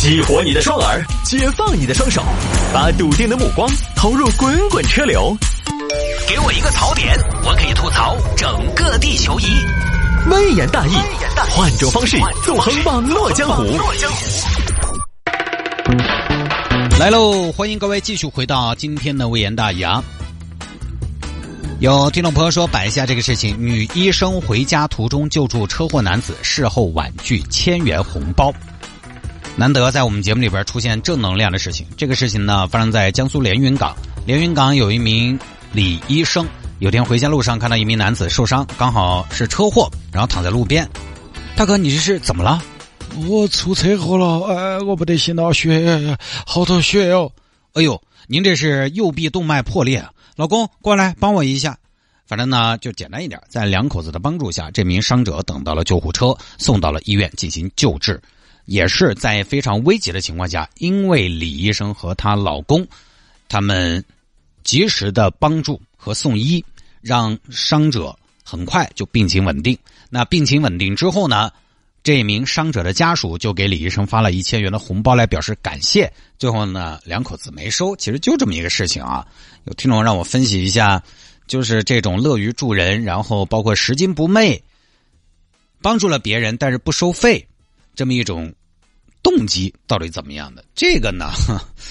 激活你的双耳，解放你的双手，把笃定的目光投入滚滚车流。给我一个槽点，我可以吐槽整个地球仪。微言大义，换种方式纵横网络江湖。来喽，欢迎各位继续回到今天的微言大义啊。有听众朋友说摆一下这个事情：女医生回家途中救助车祸男子，事后婉拒千元红包。难得在我们节目里边出现正能量的事情。这个事情呢，发生在江苏连云港。连云港有一名李医生，有天回家路上看到一名男子受伤，刚好是车祸，然后躺在路边。大哥，你这是怎么了？我出车祸了，哎，我不得行了，血好多血哦。哎呦，您这是右臂动脉破裂，老公过来帮我一下。反正呢，就简单一点，在两口子的帮助下，这名伤者等到了救护车，送到了医院进行救治。也是在非常危急的情况下，因为李医生和她老公，他们及时的帮助和送医，让伤者很快就病情稳定。那病情稳定之后呢，这名伤者的家属就给李医生发了一千元的红包来表示感谢。最后呢，两口子没收，其实就这么一个事情啊。有听众让我分析一下，就是这种乐于助人，然后包括拾金不昧，帮助了别人但是不收费，这么一种。动机到底怎么样的？这个呢，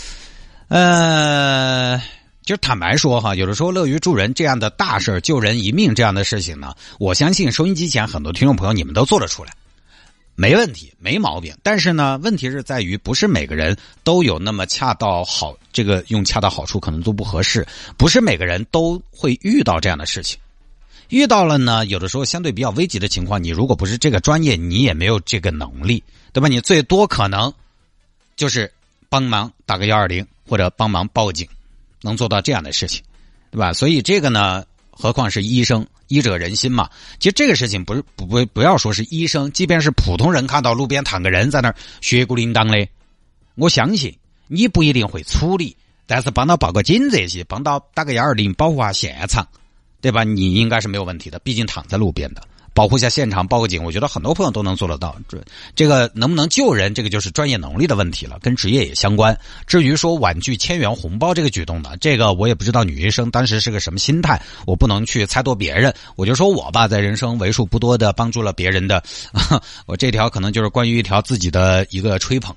呃，就坦白说哈，有的时候乐于助人这样的大事救人一命这样的事情呢，我相信收音机前很多听众朋友你们都做得出来，没问题，没毛病。但是呢，问题是在于不是每个人都有那么恰到好，这个用恰到好处可能都不合适，不是每个人都会遇到这样的事情。遇到了呢，有的时候相对比较危急的情况，你如果不是这个专业，你也没有这个能力。对吧？你最多可能就是帮忙打个幺二零，或者帮忙报警，能做到这样的事情，对吧？所以这个呢，何况是医生，医者仁心嘛。其实这个事情不是不不不要说是医生，即便是普通人看到路边躺个人在那儿血骨淋当的，我相信你不一定会处理，但是帮他报个警这些，帮到打个幺二零保护下现场，对吧？你应该是没有问题的，毕竟躺在路边的。保护一下现场，报个警，我觉得很多朋友都能做得到。这这个能不能救人，这个就是专业能力的问题了，跟职业也相关。至于说婉拒千元红包这个举动呢，这个我也不知道女医生当时是个什么心态，我不能去猜度别人。我就说我吧，在人生为数不多的帮助了别人的，我这条可能就是关于一条自己的一个吹捧。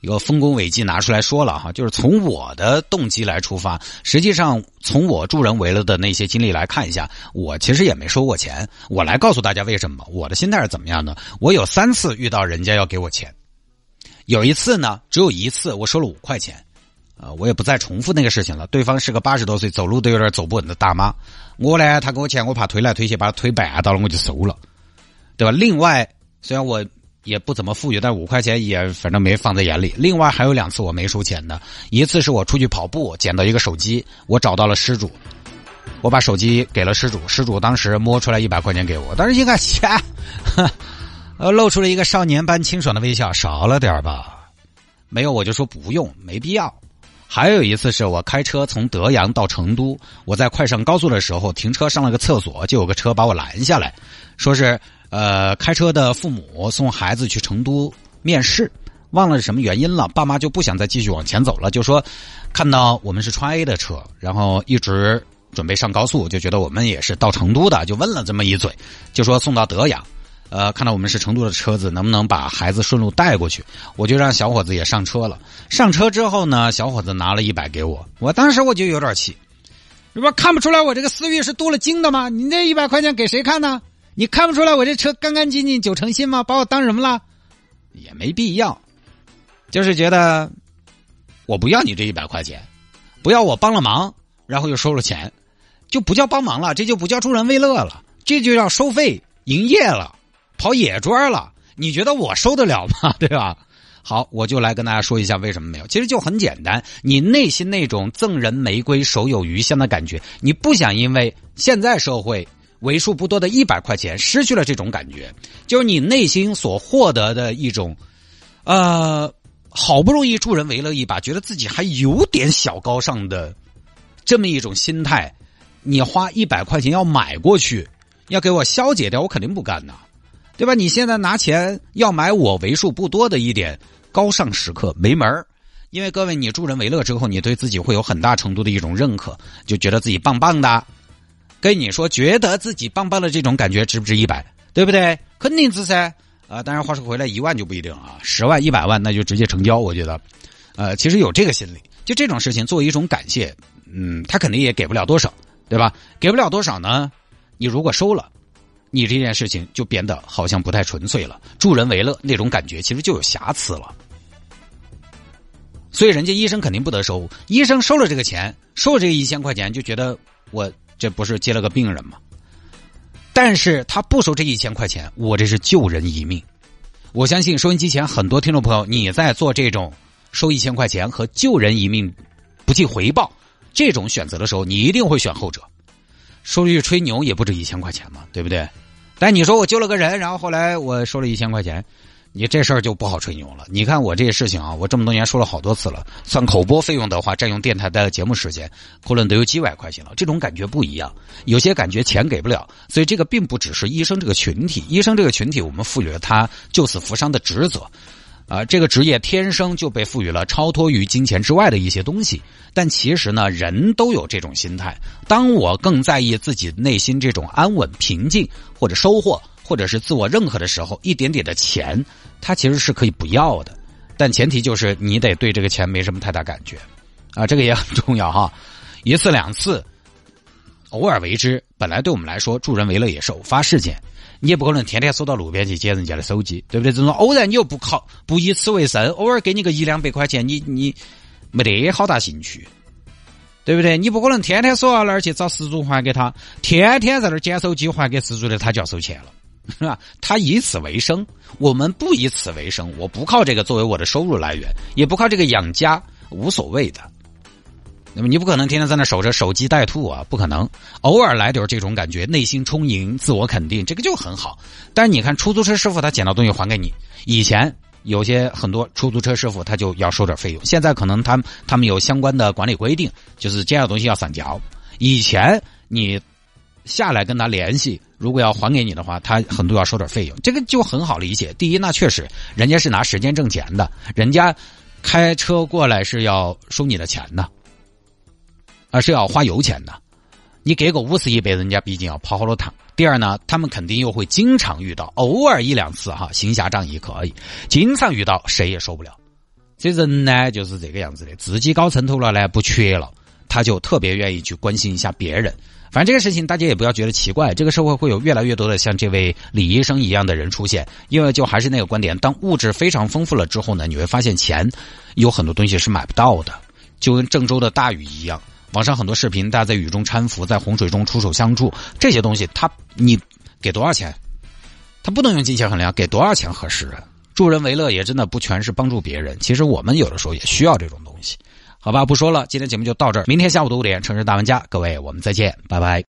一个丰功伟绩拿出来说了哈，就是从我的动机来出发，实际上从我助人为乐的那些经历来看一下，我其实也没收过钱。我来告诉大家为什么，我的心态是怎么样的。我有三次遇到人家要给我钱，有一次呢，只有一次我收了五块钱，啊，我也不再重复那个事情了。对方是个八十多岁、走路都有点走不稳的大妈，我呢，他给我钱，我怕推来推去把他推绊到了，我就收了，对吧？另外，虽然我。也不怎么富裕，但五块钱也反正没放在眼里。另外还有两次我没收钱的，一次是我出去跑步捡到一个手机，我找到了失主，我把手机给了失主，失主当时摸出来一百块钱给我，当时一看钱，呃，露出了一个少年般清爽的微笑，少了点吧？没有我就说不用，没必要。还有一次是我开车从德阳到成都，我在快上高速的时候停车上了个厕所，就有个车把我拦下来，说是。呃，开车的父母送孩子去成都面试，忘了是什么原因了，爸妈就不想再继续往前走了，就说看到我们是川 A 的车，然后一直准备上高速，就觉得我们也是到成都的，就问了这么一嘴，就说送到德阳，呃，看到我们是成都的车子，能不能把孩子顺路带过去？我就让小伙子也上车了。上车之后呢，小伙子拿了一百给我，我当时我就有点气，你不看不出来我这个思域是镀了金的吗？你那一百块钱给谁看呢？你看不出来我这车干干净净九成新吗？把我当什么了？也没必要，就是觉得我不要你这一百块钱，不要我帮了忙，然后又收了钱，就不叫帮忙了，这就不叫助人为乐了，这就叫收费营业了，跑野砖了。你觉得我收得了吗？对吧？好，我就来跟大家说一下为什么没有。其实就很简单，你内心那种赠人玫瑰手有余香的感觉，你不想因为现在社会。为数不多的一百块钱，失去了这种感觉，就是你内心所获得的一种，呃，好不容易助人为乐一把，觉得自己还有点小高尚的这么一种心态，你花一百块钱要买过去，要给我消解掉，我肯定不干呐，对吧？你现在拿钱要买我为数不多的一点高尚时刻，没门儿。因为各位，你助人为乐之后，你对自己会有很大程度的一种认可，就觉得自己棒棒的。跟你说，觉得自己棒棒的这种感觉值不值一百？对不对？肯定值噻。啊，当然话说回来，一万就不一定啊，十万、一百万那就直接成交。我觉得，呃，其实有这个心理，就这种事情作为一种感谢，嗯，他肯定也给不了多少，对吧？给不了多少呢？你如果收了，你这件事情就变得好像不太纯粹了，助人为乐那种感觉其实就有瑕疵了。所以人家医生肯定不得收，医生收了这个钱，收了这个一千块钱，就觉得我这不是接了个病人吗？但是他不收这一千块钱，我这是救人一命。我相信收音机前很多听众朋友，你在做这种收一千块钱和救人一命不计回报这种选择的时候，你一定会选后者。说句吹牛也不止一千块钱嘛，对不对？但你说我救了个人，然后后来我收了一千块钱。你这事儿就不好吹牛了。你看我这些事情啊，我这么多年说了好多次了，算口播费用的话，占用电台的节目时间，可能都有几百块钱了。这种感觉不一样，有些感觉钱给不了，所以这个并不只是医生这个群体，医生这个群体我们赋予了他救死扶伤的职责，啊，这个职业天生就被赋予了超脱于金钱之外的一些东西。但其实呢，人都有这种心态。当我更在意自己内心这种安稳、平静或者收获。或者是自我认可的时候，一点点的钱，他其实是可以不要的，但前提就是你得对这个钱没什么太大感觉，啊，这个也很重要哈。一次两次，偶尔为之，本来对我们来说助人为乐也是偶发事件，你也不可能天天走到路边去捡人家的手机，对不对？这种偶然你又不靠不以此为生，偶尔给你个一两百块钱，你你没得好大兴趣，对不对？你不可能天天走到那儿去找失主还给他，天天在那儿捡手机还给失主的，他就要收钱了。是吧？他以此为生，我们不以此为生。我不靠这个作为我的收入来源，也不靠这个养家，无所谓的。那么你不可能天天在那守着守株待兔啊，不可能。偶尔来点这种感觉，内心充盈，自我肯定，这个就很好。但是你看，出租车师傅他捡到东西还给你，以前有些很多出租车师傅他就要收点费用，现在可能他他们有相关的管理规定，就是捡到东西要上交。以前你。下来跟他联系，如果要还给你的话，他很多要收点费用，这个就很好理解。第一，那确实人家是拿时间挣钱的，人家开车过来是要收你的钱的，而是要花油钱的。你给个五十一百，人家毕竟要跑好多趟。第二呢，他们肯定又会经常遇到，偶尔一两次哈，行侠仗义可以，经常遇到谁也受不了。这人呢就是这个样子的，自己搞成头了呢，不缺了，他就特别愿意去关心一下别人。反正这个事情大家也不要觉得奇怪，这个社会会有越来越多的像这位李医生一样的人出现，因为就还是那个观点，当物质非常丰富了之后呢，你会发现钱有很多东西是买不到的，就跟郑州的大雨一样，网上很多视频，大家在雨中搀扶，在洪水中出手相助，这些东西他你给多少钱，他不能用金钱衡量，给多少钱合适啊？助人为乐也真的不全是帮助别人，其实我们有的时候也需要这种东西。好吧，不说了，今天节目就到这儿。明天下午的五点，城市大玩家，各位，我们再见，拜拜。